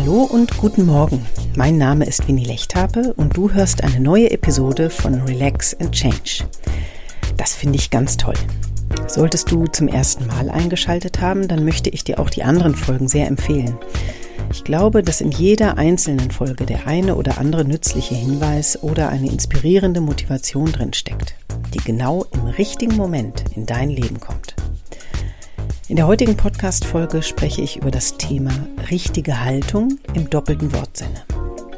Hallo und guten Morgen. Mein Name ist Winnie Lechthape und du hörst eine neue Episode von Relax and Change. Das finde ich ganz toll. Solltest du zum ersten Mal eingeschaltet haben, dann möchte ich dir auch die anderen Folgen sehr empfehlen. Ich glaube, dass in jeder einzelnen Folge der eine oder andere nützliche Hinweis oder eine inspirierende Motivation drinsteckt, die genau im richtigen Moment in dein Leben kommt. In der heutigen Podcast-Folge spreche ich über das Thema richtige Haltung im doppelten Wortsinne.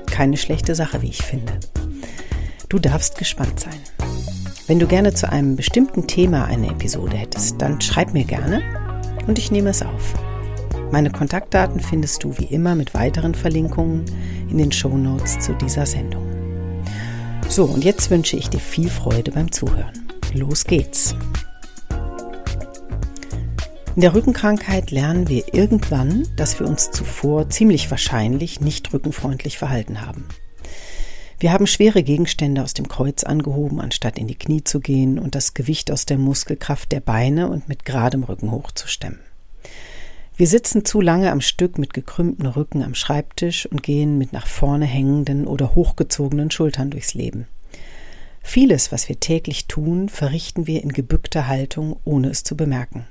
Keine schlechte Sache, wie ich finde. Du darfst gespannt sein. Wenn du gerne zu einem bestimmten Thema eine Episode hättest, dann schreib mir gerne und ich nehme es auf. Meine Kontaktdaten findest du wie immer mit weiteren Verlinkungen in den Show Notes zu dieser Sendung. So, und jetzt wünsche ich dir viel Freude beim Zuhören. Los geht's! In der Rückenkrankheit lernen wir irgendwann, dass wir uns zuvor ziemlich wahrscheinlich nicht rückenfreundlich verhalten haben. Wir haben schwere Gegenstände aus dem Kreuz angehoben, anstatt in die Knie zu gehen und das Gewicht aus der Muskelkraft der Beine und mit geradem Rücken hochzustemmen. Wir sitzen zu lange am Stück mit gekrümmtem Rücken am Schreibtisch und gehen mit nach vorne hängenden oder hochgezogenen Schultern durchs Leben. Vieles, was wir täglich tun, verrichten wir in gebückter Haltung, ohne es zu bemerken.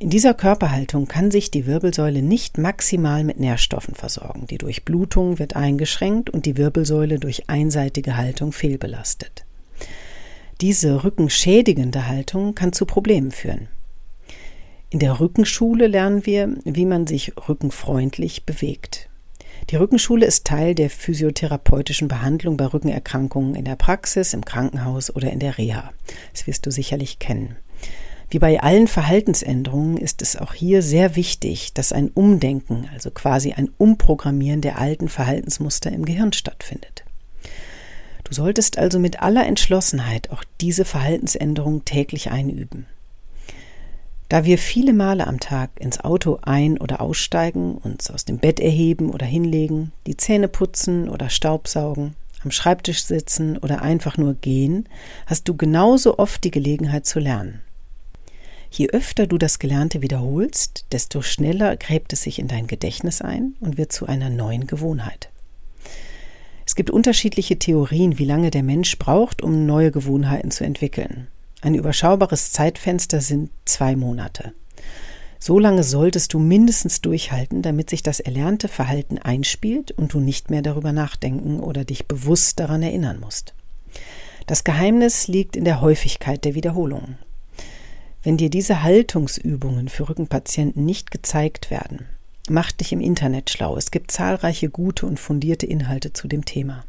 In dieser Körperhaltung kann sich die Wirbelsäule nicht maximal mit Nährstoffen versorgen. Die Durchblutung wird eingeschränkt und die Wirbelsäule durch einseitige Haltung fehlbelastet. Diese rückenschädigende Haltung kann zu Problemen führen. In der Rückenschule lernen wir, wie man sich rückenfreundlich bewegt. Die Rückenschule ist Teil der physiotherapeutischen Behandlung bei Rückenerkrankungen in der Praxis, im Krankenhaus oder in der Reha. Das wirst du sicherlich kennen. Wie bei allen Verhaltensänderungen ist es auch hier sehr wichtig, dass ein Umdenken, also quasi ein Umprogrammieren der alten Verhaltensmuster im Gehirn stattfindet. Du solltest also mit aller Entschlossenheit auch diese Verhaltensänderung täglich einüben. Da wir viele Male am Tag ins Auto ein- oder aussteigen, uns aus dem Bett erheben oder hinlegen, die Zähne putzen oder Staubsaugen, am Schreibtisch sitzen oder einfach nur gehen, hast du genauso oft die Gelegenheit zu lernen. Je öfter du das Gelernte wiederholst, desto schneller gräbt es sich in dein Gedächtnis ein und wird zu einer neuen Gewohnheit. Es gibt unterschiedliche Theorien, wie lange der Mensch braucht, um neue Gewohnheiten zu entwickeln. Ein überschaubares Zeitfenster sind zwei Monate. So lange solltest du mindestens durchhalten, damit sich das erlernte Verhalten einspielt und du nicht mehr darüber nachdenken oder dich bewusst daran erinnern musst. Das Geheimnis liegt in der Häufigkeit der Wiederholungen. Wenn dir diese Haltungsübungen für Rückenpatienten nicht gezeigt werden, mach dich im Internet schlau. Es gibt zahlreiche gute und fundierte Inhalte zu dem Thema.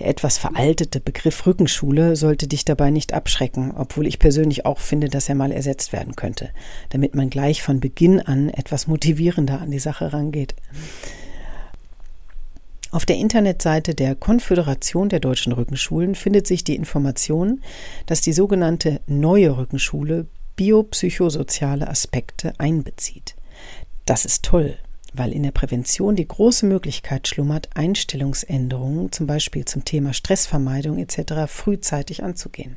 Der etwas veraltete Begriff Rückenschule sollte dich dabei nicht abschrecken, obwohl ich persönlich auch finde, dass er mal ersetzt werden könnte, damit man gleich von Beginn an etwas motivierender an die Sache rangeht. Auf der Internetseite der Konföderation der deutschen Rückenschulen findet sich die Information, dass die sogenannte neue Rückenschule biopsychosoziale Aspekte einbezieht. Das ist toll, weil in der Prävention die große Möglichkeit schlummert, Einstellungsänderungen, zum Beispiel zum Thema Stressvermeidung etc., frühzeitig anzugehen.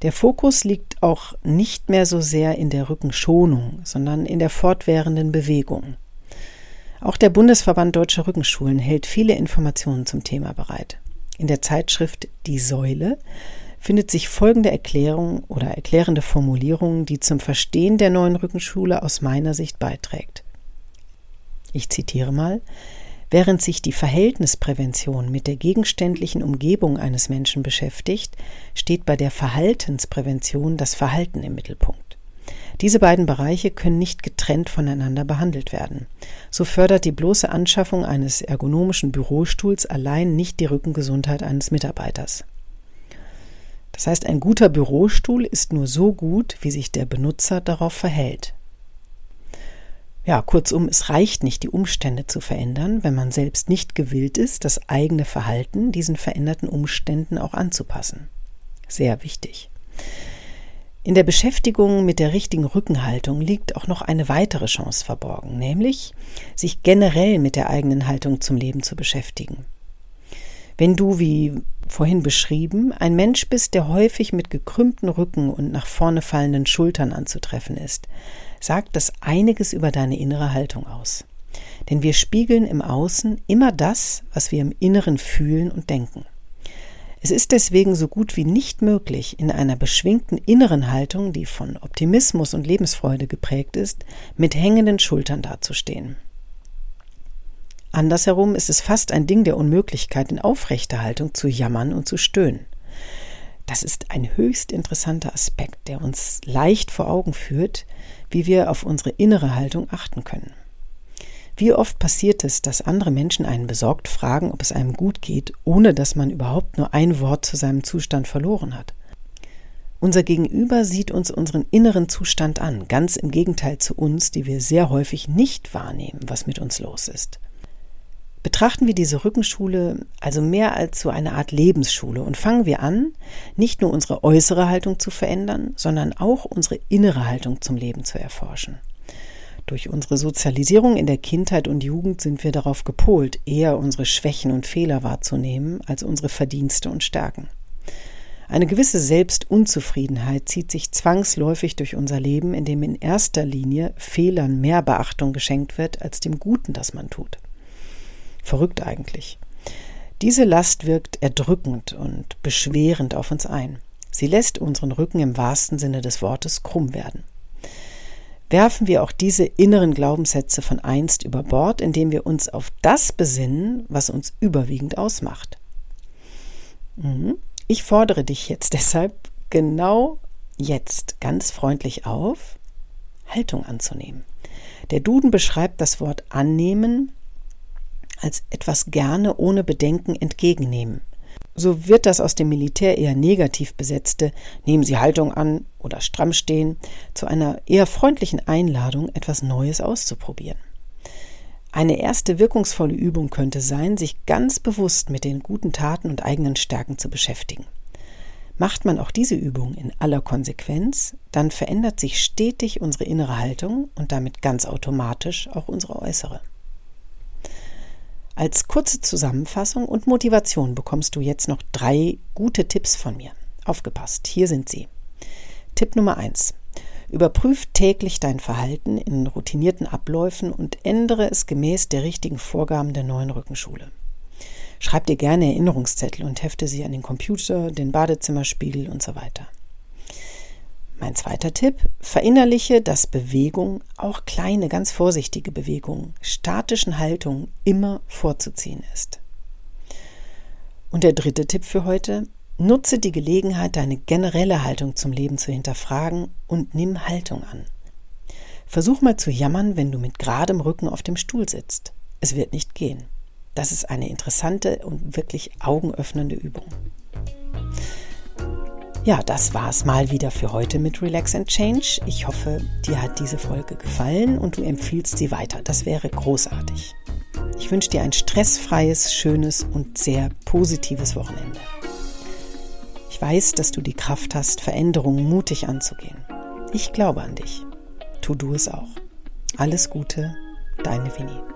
Der Fokus liegt auch nicht mehr so sehr in der Rückenschonung, sondern in der fortwährenden Bewegung. Auch der Bundesverband Deutscher Rückenschulen hält viele Informationen zum Thema bereit. In der Zeitschrift Die Säule findet sich folgende Erklärung oder erklärende Formulierung, die zum Verstehen der neuen Rückenschule aus meiner Sicht beiträgt. Ich zitiere mal Während sich die Verhältnisprävention mit der gegenständlichen Umgebung eines Menschen beschäftigt, steht bei der Verhaltensprävention das Verhalten im Mittelpunkt. Diese beiden Bereiche können nicht getrennt voneinander behandelt werden. So fördert die bloße Anschaffung eines ergonomischen Bürostuhls allein nicht die Rückengesundheit eines Mitarbeiters. Das heißt, ein guter Bürostuhl ist nur so gut, wie sich der Benutzer darauf verhält. Ja, kurzum, es reicht nicht, die Umstände zu verändern, wenn man selbst nicht gewillt ist, das eigene Verhalten diesen veränderten Umständen auch anzupassen. Sehr wichtig. In der Beschäftigung mit der richtigen Rückenhaltung liegt auch noch eine weitere Chance verborgen, nämlich sich generell mit der eigenen Haltung zum Leben zu beschäftigen. Wenn du, wie vorhin beschrieben, ein Mensch bist, der häufig mit gekrümmten Rücken und nach vorne fallenden Schultern anzutreffen ist, sagt das einiges über deine innere Haltung aus. Denn wir spiegeln im Außen immer das, was wir im Inneren fühlen und denken. Es ist deswegen so gut wie nicht möglich, in einer beschwingten inneren Haltung, die von Optimismus und Lebensfreude geprägt ist, mit hängenden Schultern dazustehen. Andersherum ist es fast ein Ding der Unmöglichkeit, in aufrechter Haltung zu jammern und zu stöhnen. Das ist ein höchst interessanter Aspekt, der uns leicht vor Augen führt, wie wir auf unsere innere Haltung achten können. Wie oft passiert es, dass andere Menschen einen besorgt fragen, ob es einem gut geht, ohne dass man überhaupt nur ein Wort zu seinem Zustand verloren hat? Unser Gegenüber sieht uns unseren inneren Zustand an, ganz im Gegenteil zu uns, die wir sehr häufig nicht wahrnehmen, was mit uns los ist. Betrachten wir diese Rückenschule also mehr als so eine Art Lebensschule und fangen wir an, nicht nur unsere äußere Haltung zu verändern, sondern auch unsere innere Haltung zum Leben zu erforschen. Durch unsere Sozialisierung in der Kindheit und Jugend sind wir darauf gepolt, eher unsere Schwächen und Fehler wahrzunehmen als unsere Verdienste und Stärken. Eine gewisse Selbstunzufriedenheit zieht sich zwangsläufig durch unser Leben, in dem in erster Linie Fehlern mehr Beachtung geschenkt wird als dem Guten, das man tut. Verrückt eigentlich. Diese Last wirkt erdrückend und beschwerend auf uns ein. Sie lässt unseren Rücken im wahrsten Sinne des Wortes krumm werden werfen wir auch diese inneren Glaubenssätze von einst über Bord, indem wir uns auf das besinnen, was uns überwiegend ausmacht. Mhm. Ich fordere dich jetzt deshalb genau jetzt ganz freundlich auf, Haltung anzunehmen. Der Duden beschreibt das Wort annehmen als etwas gerne ohne Bedenken entgegennehmen so wird das aus dem Militär eher negativ besetzte Nehmen Sie Haltung an oder stramm stehen zu einer eher freundlichen Einladung, etwas Neues auszuprobieren. Eine erste wirkungsvolle Übung könnte sein, sich ganz bewusst mit den guten Taten und eigenen Stärken zu beschäftigen. Macht man auch diese Übung in aller Konsequenz, dann verändert sich stetig unsere innere Haltung und damit ganz automatisch auch unsere äußere. Als kurze Zusammenfassung und Motivation bekommst du jetzt noch drei gute Tipps von mir. Aufgepasst, hier sind sie. Tipp Nummer eins: Überprüf täglich dein Verhalten in routinierten Abläufen und ändere es gemäß der richtigen Vorgaben der neuen Rückenschule. Schreib dir gerne Erinnerungszettel und hefte sie an den Computer, den Badezimmerspiegel und so weiter. Mein zweiter Tipp, verinnerliche, dass Bewegung, auch kleine, ganz vorsichtige Bewegungen, statischen Haltungen immer vorzuziehen ist. Und der dritte Tipp für heute, nutze die Gelegenheit, deine generelle Haltung zum Leben zu hinterfragen und nimm Haltung an. Versuch mal zu jammern, wenn du mit geradem Rücken auf dem Stuhl sitzt. Es wird nicht gehen. Das ist eine interessante und wirklich augenöffnende Übung. Ja, das war es mal wieder für heute mit Relax and Change. Ich hoffe, dir hat diese Folge gefallen und du empfiehlst sie weiter. Das wäre großartig. Ich wünsche dir ein stressfreies, schönes und sehr positives Wochenende. Ich weiß, dass du die Kraft hast, Veränderungen mutig anzugehen. Ich glaube an dich. Tu du es auch. Alles Gute, deine Winnie.